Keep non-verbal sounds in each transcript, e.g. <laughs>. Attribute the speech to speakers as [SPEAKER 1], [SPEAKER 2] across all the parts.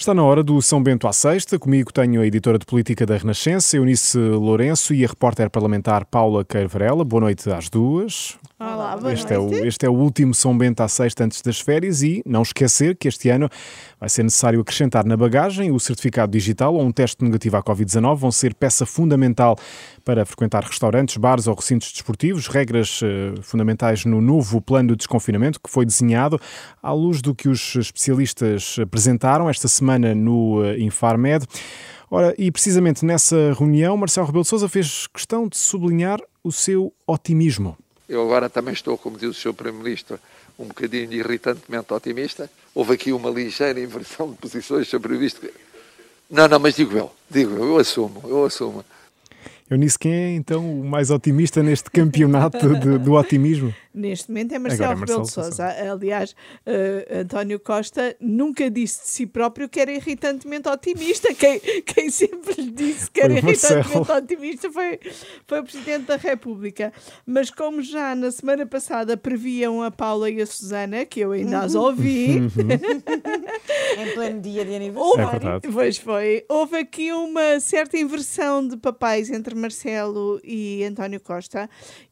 [SPEAKER 1] Está na hora do São Bento à Sexta. Comigo tenho a editora de política da Renascença, Eunice Lourenço, e a repórter parlamentar Paula Queiro Varela. Boa noite às duas.
[SPEAKER 2] Olá, boa
[SPEAKER 1] este
[SPEAKER 2] noite.
[SPEAKER 1] É o, este é o último São Bento à Sexta antes das férias e não esquecer que este ano vai ser necessário acrescentar na bagagem o certificado digital ou um teste negativo à Covid-19. Vão ser peça fundamental para frequentar restaurantes, bares ou recintos desportivos. Regras uh, fundamentais no novo plano de desconfinamento que foi desenhado à luz do que os especialistas apresentaram esta semana no uh, Infarmed. Ora, e precisamente nessa reunião, Marcelo Rebelo de Sousa fez questão de sublinhar o seu otimismo.
[SPEAKER 3] Eu agora também estou, como diz o Sr. Primeiro-Ministro, um bocadinho irritantemente otimista. Houve aqui uma ligeira inversão de posições sobre isto. Não, não, mas digo eu, digo eu, eu assumo, eu assumo.
[SPEAKER 1] Eunice, quem é então o mais otimista neste campeonato de, do otimismo? <laughs>
[SPEAKER 2] Neste momento é Marcelo
[SPEAKER 1] Agora,
[SPEAKER 2] Rebelo de
[SPEAKER 1] Marcelo
[SPEAKER 2] Sousa. Aliás, uh, António Costa nunca disse de si próprio que era irritantemente otimista. Quem, quem sempre lhe disse que era
[SPEAKER 1] Foi Marcelo.
[SPEAKER 2] irritantemente otimista foi, foi o Presidente da República. Mas como já na semana passada previam a Paula e a Susana, que eu ainda as ouvi, <laughs>
[SPEAKER 4] em pleno dia de
[SPEAKER 1] É
[SPEAKER 4] aniversário.
[SPEAKER 1] verdade.
[SPEAKER 2] Pois foi. Houve aqui uma certa inversão de papéis entre Marcelo e António Costa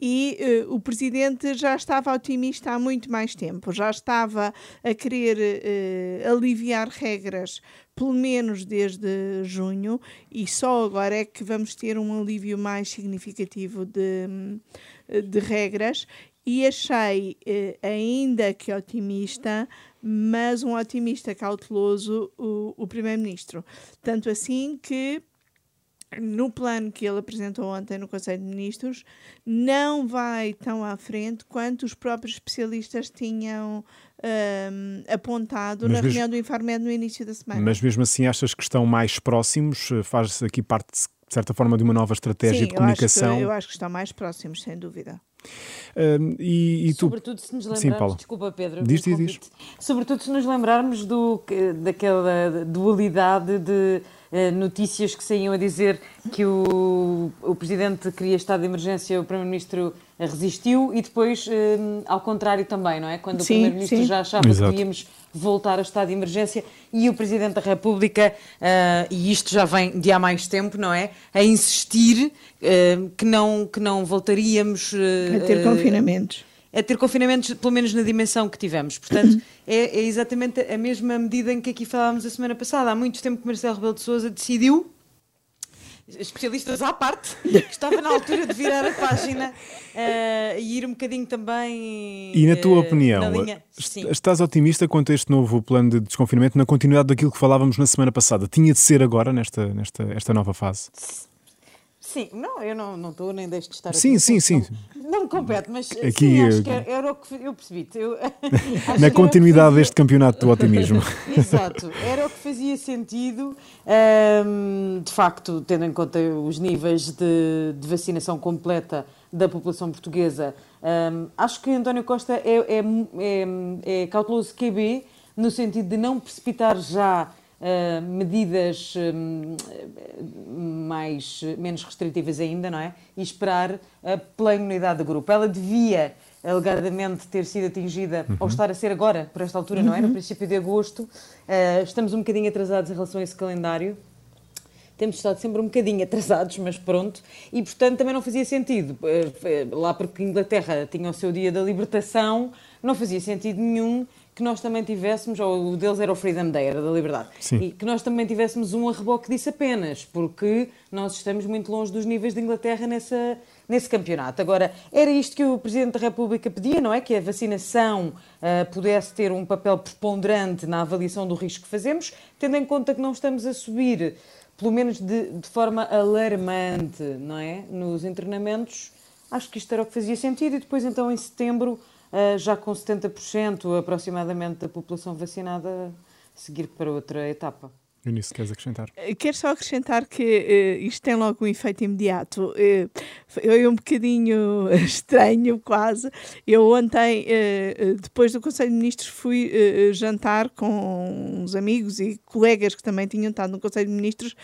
[SPEAKER 2] e eh, o presidente já estava otimista há muito mais tempo, já estava a querer eh, aliviar regras pelo menos desde junho e só agora é que vamos ter um alívio mais significativo de, de regras. E achei eh, ainda que otimista mas um otimista cauteloso o, o primeiro-ministro. Tanto assim que no plano que ele apresentou ontem no Conselho de Ministros, não vai tão à frente quanto os próprios especialistas tinham hum, apontado
[SPEAKER 1] Mas
[SPEAKER 2] na
[SPEAKER 1] mesmo-
[SPEAKER 2] reunião do Infarmed no início da semana.
[SPEAKER 1] Mas mesmo assim achas que estão mais próximos? Faz aqui parte, de certa forma, de uma nova estratégia
[SPEAKER 2] Sim,
[SPEAKER 1] de
[SPEAKER 2] eu acho,
[SPEAKER 1] comunicação?
[SPEAKER 2] que, eu acho que estão mais próximos, sem dúvida.
[SPEAKER 1] Hum, e, e tu?
[SPEAKER 4] Sobretudo se nos
[SPEAKER 1] Sim,
[SPEAKER 4] lembrarmos,
[SPEAKER 1] Paula.
[SPEAKER 4] desculpa Pedro,
[SPEAKER 1] Diz, diz, diz.
[SPEAKER 4] sobretudo se nos lembrarmos do, que- daquela dualidade de eh, notícias que saíam a dizer que o, o Presidente queria estado de emergência, o Primeiro-Ministro resistiu e depois eh, ao contrário também, não é? Quando o
[SPEAKER 2] Sim,
[SPEAKER 4] Primeiro-Ministro
[SPEAKER 2] sim.
[SPEAKER 4] já achava
[SPEAKER 1] Exato.
[SPEAKER 4] que íamos voltar ao estado de emergência e o Presidente da República, eh, e isto já vem de há mais tempo, não é? A insistir eh, que, não, que não voltaríamos eh,
[SPEAKER 2] A ter
[SPEAKER 4] eh,
[SPEAKER 2] confinamentos.
[SPEAKER 4] A ter confinamentos, pelo menos na dimensão que tivemos. Portanto, <coughs> é, é exatamente a mesma medida em que aqui falávamos a semana passada. Há muito tempo que Marcelo Rebelo de Sousa decidiu, especialistas à parte, que estava na altura de virar a página eh, e ir um bocadinho também.
[SPEAKER 1] E na tua
[SPEAKER 4] eh,
[SPEAKER 1] opinião,
[SPEAKER 4] na linha-
[SPEAKER 1] estás otimista quanto a este novo plano de desconfinamento na continuidade daquilo que falávamos na semana passada? Tinha de ser agora, nesta, nesta esta nova fase?
[SPEAKER 4] Sim, não, eu não não estou nem deixo de estar
[SPEAKER 1] Sim,
[SPEAKER 4] aqui.
[SPEAKER 1] sim, sim.
[SPEAKER 4] Não, não me compete, mas
[SPEAKER 1] Aqui,
[SPEAKER 4] sim, acho
[SPEAKER 1] eh,
[SPEAKER 4] que era, o que eu percebi-te. Eu, <laughs>
[SPEAKER 1] Na continuidade
[SPEAKER 4] fazia-
[SPEAKER 1] deste campeonato do <laughs> otimismo.
[SPEAKER 4] Exato, era o que fazia sentido, ahm, de facto, tendo em conta os níveis de, de vacinação completa da população portuguesa. Ahm, acho que António Costa é, é, é, é cauteloso QB, no sentido de não precipitar já ah, medidas hum, mais, menos restritivas ainda, não é? E esperar ah, pela imunidade do grupo. Ela devia alegadamente ter sido atingida, ou estar a ser agora, por esta altura, não é? No princípio de agosto. Ah, estamos um bocadinho atrasados em relação a esse calendário. Temos estado sempre um bocadinho atrasados, mas pronto. E, portanto, também não fazia sentido. eh, Lá porque Inglaterra tinha o seu dia da libertação, não fazia sentido nenhum que nós também tivéssemos, ou o deles era o Freedom Day, era da liberdade,
[SPEAKER 1] Sim.
[SPEAKER 4] e que nós também tivéssemos um arreboque disso apenas, porque nós estamos muito longe dos níveis de Inglaterra nessa, nesse campeonato. Agora, era isto que o Presidente da República pedia, não é? Que a vacinação ah, pudesse ter um papel preponderante na avaliação do risco que fazemos, tendo em conta que não estamos a subir, pelo menos de, de forma alarmante, não é? Nos treinamentos, acho que isto era o que fazia sentido, e depois, então, em setembro, já com 70% aproximadamente da população vacinada, seguir para outra etapa.
[SPEAKER 1] Eunice, queres acrescentar?
[SPEAKER 2] Eh, quero só acrescentar que uh, isto tem logo um efeito imediato. Uh, foi um bocadinho <laughs> estranho, quase. Eu ontem, uh, depois do Conselho de Ministros, fui jantar com uns amigos e colegas que também tinham estado no Conselho de Ministros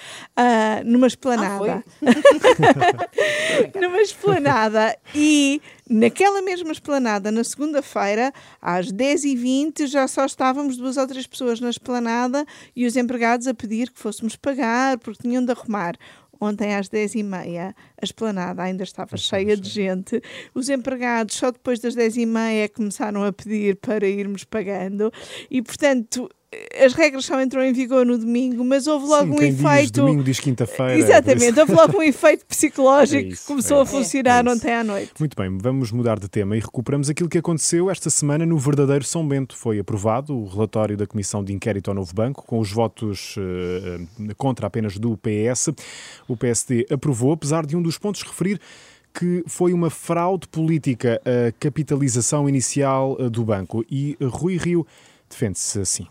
[SPEAKER 2] numa esplanada. Ah, <laughs> numa esplanada. E Naquela mesma esplanada, na segunda-feira, às 10h20, já só estávamos duas ou três pessoas na esplanada e os empregados a pedir que fôssemos pagar porque tinham de arrumar. Ontem às 10h30 a esplanada ainda estava cheia de gente. Os empregados só depois das 10h30 começaram a pedir para irmos pagando e, portanto, as regras só entram em vigor no domingo, mas houve logo
[SPEAKER 1] Sim,
[SPEAKER 2] um efeito. Diz
[SPEAKER 1] domingo diz quinta-feira. É
[SPEAKER 2] Exatamente, houve logo um efeito <laughs> psicológico é isso, que começou é a funcionar é ontem à noite.
[SPEAKER 1] Muito bem, vamos mudar de tema e recuperamos aquilo que aconteceu esta semana no verdadeiro São Bento. Foi aprovado o relatório da Comissão de Inquérito ao Novo Banco, com os votos uh, contra apenas do PS. O PSD aprovou, apesar de um dos pontos referir que foi uma fraude política a capitalização inicial eh, do banco. E Rui Rio defende-se assim.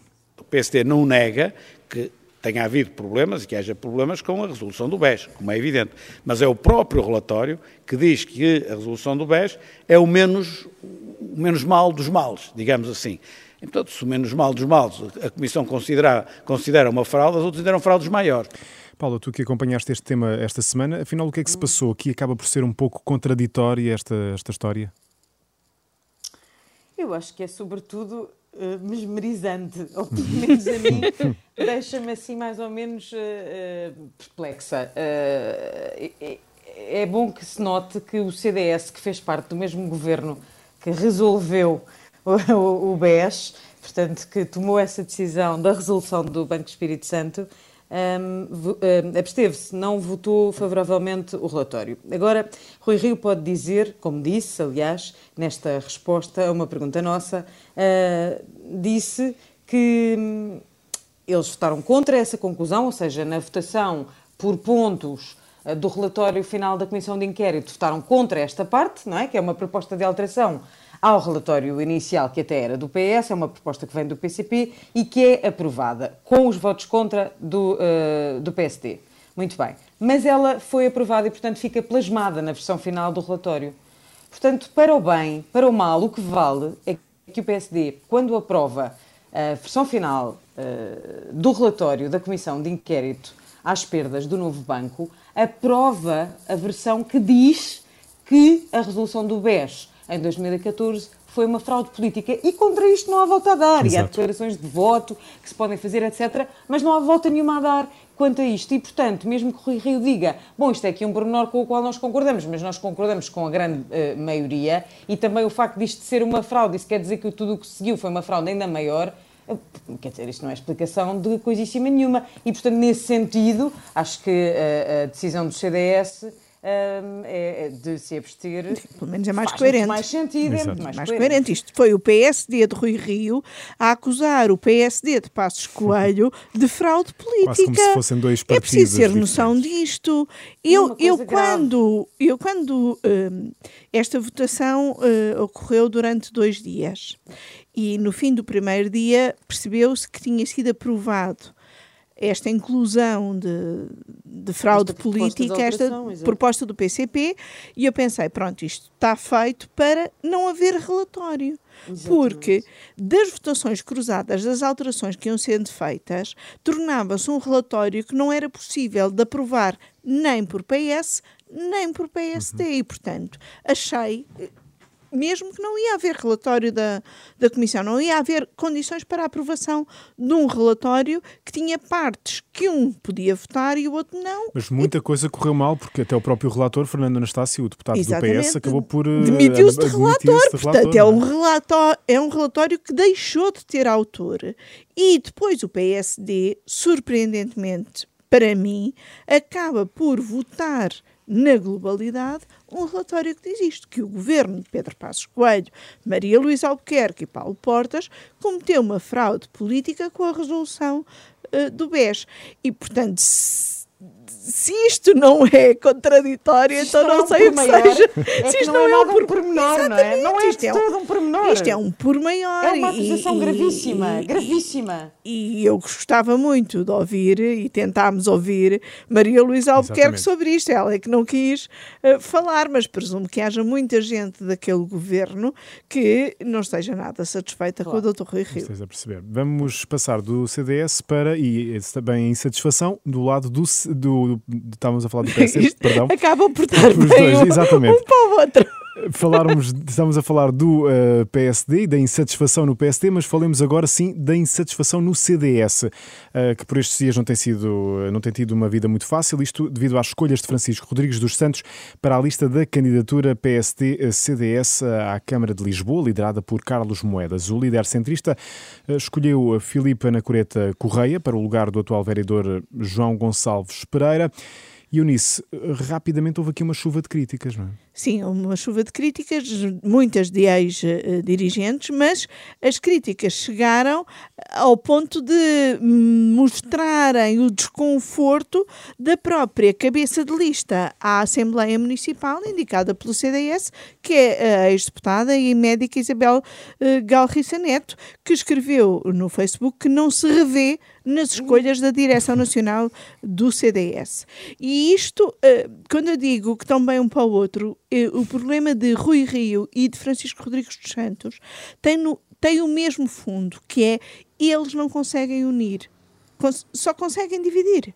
[SPEAKER 5] O PSD não nega que tenha havido problemas e que haja problemas com a resolução do BES, como é evidente. Mas é o próprio relatório que diz que a resolução do BES é o menos, o menos mal dos males, digamos assim. Portanto, se o menos mal dos males a Comissão considera, considera uma fraude, as outras consideram fraudes maiores.
[SPEAKER 1] Paula, tu que acompanhaste este tema esta semana, afinal o que é que se passou? Aqui acaba por ser um pouco contraditória esta, esta história?
[SPEAKER 4] Eu acho que é sobretudo uh, mesmerizante, <laughs> ou pelo menos a mim <laughs> deixa-me assim mais ou menos uh, perplexa. É, é, bom que se note que o CDS, que fez parte do mesmo governo que resolveu <laughs> o, o, o BES, portanto, que tomou essa decisão da resolução do Banco Espírito Santo, um, um, absteve-se, não votou favoravelmente o relatório. Agora, Rui Rio pode dizer, como disse, aliás, nesta resposta a uma pergunta nossa, uh, disse que hum, eles votaram contra essa conclusão, ou seja, na votação por pontos uh, do relatório final da Comissão de Inquérito, votaram contra esta parte, não é? que é uma proposta de alteração ao relatório inicial, que até era do PS, é uma proposta que vem do PCP e que é aprovada, com os votos contra do, uh, do PSD. Muito bem. Mas ela foi aprovada e, portanto, fica plasmada na versão final do relatório. Portanto, para o bem, para o mal, o que vale é que o PSD, quando aprova a versão final uh, do relatório da Comissão de Inquérito às perdas do novo banco, aprova a versão que diz que a resolução do BES em 2014 foi uma fraude política e contra isto não há volta a dar. Exato. E há declarações de voto que se podem fazer, etc. Mas não há volta nenhuma a dar quanto a isto. E, portanto, mesmo que o Rui Rio diga, bom, isto é aqui um pormenor com o qual nós concordamos, mas nós concordamos com a grande uh, maioria, e também o facto disto ser uma fraude, isso quer dizer que tudo o que seguiu foi uma fraude ainda maior, uh, quer dizer, isto não é explicação de coisíssima nenhuma. E, portanto, nesse sentido, acho que uh, a decisão do CDS um, é, é, de se abster.
[SPEAKER 2] Pelo menos é mais coerente.
[SPEAKER 4] mais sentido,
[SPEAKER 2] é mais, mais coerente. coerente. Isto foi o PSD de Rui Rio a acusar o PSD de Passos Coelho <laughs> de fraude política. Quase
[SPEAKER 1] como se fossem dois partidos.
[SPEAKER 2] É preciso ter noção disto. Eu, eu quando, eu quando um, esta votação uh, ocorreu durante dois dias e no fim do primeiro dia percebeu-se que tinha sido aprovado esta inclusão de, de fraude esta política, esta proposta do PCP, e eu pensei, pronto, isto está feito para não haver relatório. Exatamente. Porque das votações cruzadas, das alterações que iam sendo feitas, tornava-se um relatório que não era possível de aprovar nem por PS, nem por PSD. Uhum. E, portanto, achei mesmo que não ia haver relatório da, da Comissão, não ia haver condições para a aprovação de um relatório que tinha partes que um podia votar e o outro não.
[SPEAKER 1] Mas muita e... coisa correu mal, porque até o próprio relator, Fernando Anastácio, o deputado
[SPEAKER 2] Exatamente.
[SPEAKER 1] do PS, acabou por. Uh,
[SPEAKER 2] Demitiu-se de relator. Portanto, é, um é? é um relatório que deixou de ter autor. E depois o PSD, surpreendentemente para mim, acaba por votar na globalidade, um relatório que diz isto, que o governo de Pedro Passos Coelho, Maria Luísa Albuquerque e Paulo Portas cometeu uma fraude política com a resolução uh, do BES. E, portanto, se, se isto não é contraditório, então não, não sei o que
[SPEAKER 4] maior,
[SPEAKER 2] seja.
[SPEAKER 4] É se isto não, não, é, nada por... um pormenor, <laughs> não é? Não é isto é um, um pormenor.
[SPEAKER 2] Isto é um por maior.
[SPEAKER 4] É uma acusação e, gravíssima, e, gravíssima.
[SPEAKER 2] E eu gostava muito de ouvir, e tentámos ouvir, Maria Luísa Albuquerque sobre isto. Ela é que não quis uh, falar, mas presumo que haja muita gente daquele governo que não esteja nada satisfeita claro. com o Dr. Rui Rio.
[SPEAKER 1] Estás a perceber. Vamos passar do CDS para, e também insatisfação, do lado do, do estávamos a falar do <laughs> PSD, perdão.
[SPEAKER 2] Acabam por estar bem dois, um, exatamente. um para o outro.
[SPEAKER 1] Falarmos, estamos a falar do uh, eh, PSD da insatisfação no PSD, mas falemos agora sim da insatisfação no CDS, uh, que por estes dias não tem, sido, não tem tido uma vida muito fácil, isto devido às escolhas de Francisco Rodrigues dos Santos para a lista da candidatura PSD-CDS à Câmara de Lisboa, liderada por Carlos Moedas. O líder centrista escolheu Filipe Anacoreta Correia para o lugar do atual vereador João Gonçalves Pereira. E Eunice, rapidamente houve aqui uma chuva de críticas, não é?
[SPEAKER 2] Sim, uma chuva de críticas, muitas de ex-dirigentes, mas as críticas chegaram ao ponto de mostrarem o desconforto da própria cabeça de lista à Assembleia Municipal, indicada pelo CDS, que é a ex-deputada e médica Isabel eh, Galriça Neto, que escreveu no Facebook que não se revê nas escolhas da Direção Nacional do CDS. E isto, eh, quando eu digo que estão bem um para o outro, eh, o problema de Rui Rio e de Francisco Rodrigues dos Santos tem, no, tem o mesmo fundo, que é eles não conseguem unir, só conseguem dividir.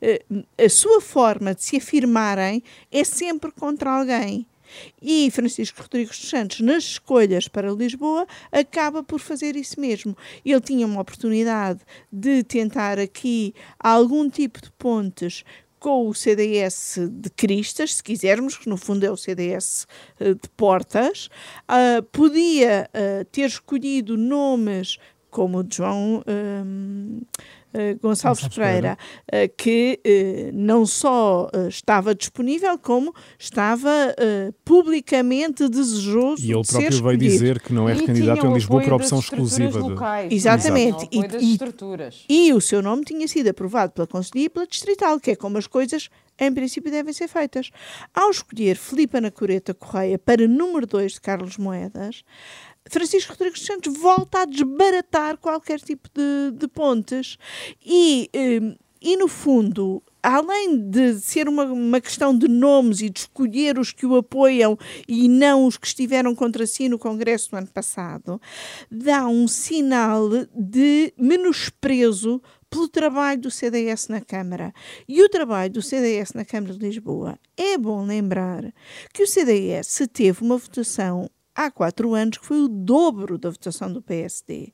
[SPEAKER 2] Eh, a sua forma de se afirmarem é sempre contra alguém. E Francisco Rodrigues dos Santos, nas escolhas para Lisboa, acaba por fazer isso mesmo. Ele tinha uma oportunidade de tentar aqui algum tipo de pontes com o CDS de Cristas, se quisermos, que no fundo é o CDS eh, de Portas, uh, podia uh, ter escolhido nomes como João uh, Gonçalves, Pereira, uh, que uh, não só estava disponível, como estava publicamente desejoso
[SPEAKER 1] de E ele próprio
[SPEAKER 2] ser
[SPEAKER 1] veio dizer que não é candidato em Lisboa por opção exclusiva.
[SPEAKER 4] Locais,
[SPEAKER 2] de... Exatamente.
[SPEAKER 4] E,
[SPEAKER 2] e, e, o seu nome tinha sido aprovado pela Conselhia e pela Distrital, que é como as coisas em princípio devem ser feitas. Ao escolher Filipe Anacoreta Correia para número 2 de Carlos Moedas, Francisco Rodrigues Santos volta a desbaratar qualquer tipo de, de pontes e, hum, e, no fundo, além de ser uma, uma questão de nomes e de escolher os que o apoiam e não os que estiveram contra si no Congresso do ano passado, dá um sinal de menosprezo pelo trabalho do CDS na Câmara. E o trabalho do CDS na Câmara de Lisboa é bom lembrar que o CDS teve uma votação há quatro anos, que foi o dobro da votação do PSD.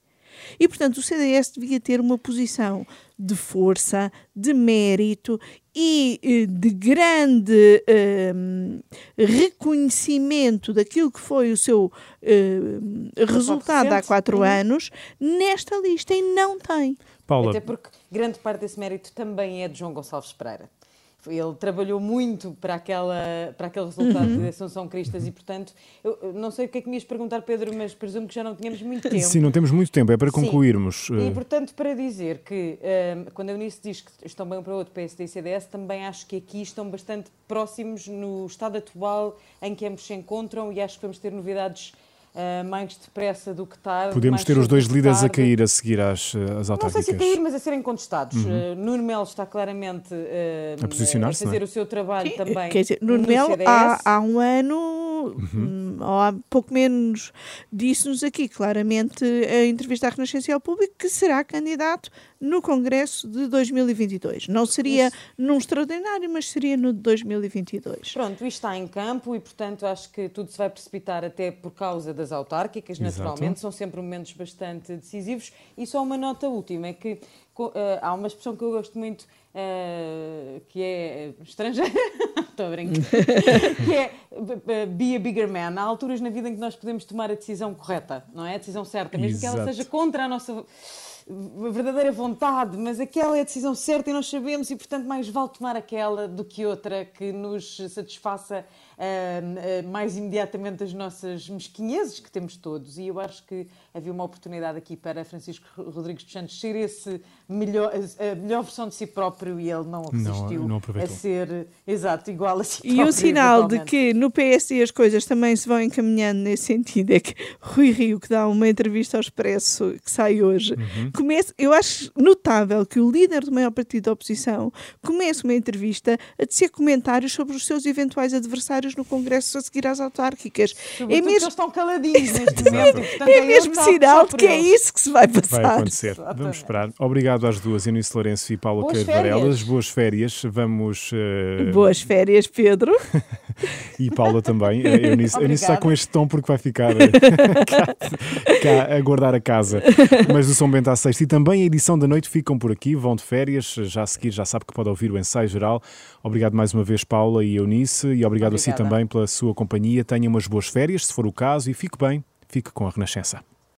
[SPEAKER 2] E, portanto, o CDS devia ter uma posição de força, de mérito e eh, de grande eh, reconhecimento daquilo que foi o seu eh, resultado há quatro anos nesta lista e não tem.
[SPEAKER 4] Paula. Até porque grande parte desse mérito também é de João Gonçalves Pereira ele trabalhou muito para, aquela, para aquele resultado uhum. de Assunção Cristas e, portanto, eu não sei o que é que me ias perguntar, Pedro, mas presumo que já não tínhamos muito tempo.
[SPEAKER 1] Sim, não temos muito tempo, é para concluirmos.
[SPEAKER 4] Sim. E, eh. portanto, para dizer que, um, quando a Eunice diz que estão bem um para o outro, PSD e CDS, também acho que aqui estão bastante próximos no estado atual em que ambos se encontram e acho que vamos ter novidades Uh, mais depressa do que tarde.
[SPEAKER 1] Podemos ter os dois líderes a cair a seguir às, às autárquicas.
[SPEAKER 4] Não sei se a cair, mas a serem contestados. Uhum. Uh, Nuno Melo está claramente uh, a posicionar-se. A fazer é? o seu trabalho também.
[SPEAKER 2] Quer dizer, Nuno Melo há, há, um ano, uhum. ou há pouco menos, disse-nos aqui claramente a entrevista à Renascença ao Público que será candidato no Congresso de 2022. Não seria Isso. num extraordinário, mas seria no de 2022.
[SPEAKER 4] Pronto, isto está em campo e, portanto, acho que tudo se vai precipitar até por causa das autárquicas, naturalmente, Exato. são sempre momentos bastante decisivos. E só uma nota última, é que uh, há uma expressão que eu gosto muito, uh, que é estrangeira, <laughs> estou a brincar, <laughs> que é uh, be a bigger man. Há alturas na vida em que nós podemos tomar a decisão correta, não é? A decisão certa, mesmo Exato. que ela seja contra a nossa verdadeira vontade, mas aquela é a decisão certa e nós sabemos, e portanto mais vale tomar aquela do que outra que nos satisfaça uh, uh, mais imediatamente as nossas mesquinhezes que temos todos. E eu acho que havia uma oportunidade aqui para Francisco Rodrigues dos Santos ser esse melhor, a melhor versão de si próprio e ele não resistiu não, não a ser exato, igual a si
[SPEAKER 2] próprio. E um sinal de que no PSD as coisas também se vão encaminhando nesse sentido é que Rui Rio, que dá uma entrevista ao Expresso que sai hoje, uhum. começa, eu acho notável que o líder do maior partido da oposição comece uma entrevista a dizer comentários sobre os seus eventuais adversários no Congresso a seguir às autárquicas.
[SPEAKER 4] Sobretudo é mesmo... eles estão caladinhos neste momento.
[SPEAKER 2] Portanto, é, é mesmo sinal de que é isso que se vai passar.
[SPEAKER 1] Vai acontecer. Exatamente. Vamos esperar. Obrigado às duas, Eunice Lourenço e Paula Queiro Varelas. Boas férias. Vamos. Uh...
[SPEAKER 2] Boas férias, Pedro. <laughs>
[SPEAKER 1] e Paula também. A Eunice, está com este tom porque vai ficar eh, <laughs> cá, cá, a guardar a casa. Mas o São Bento à sexta e também a edição da noite ficam por aqui, vão de férias. Já a seguir já sabe que pode ouvir o ensaio geral. Obrigado mais uma vez, Paula e Eunice, e obrigado Obrigada. a si também pela sua companhia. Tenha umas boas férias, se for o caso, e fique bem, fique com a Renascença.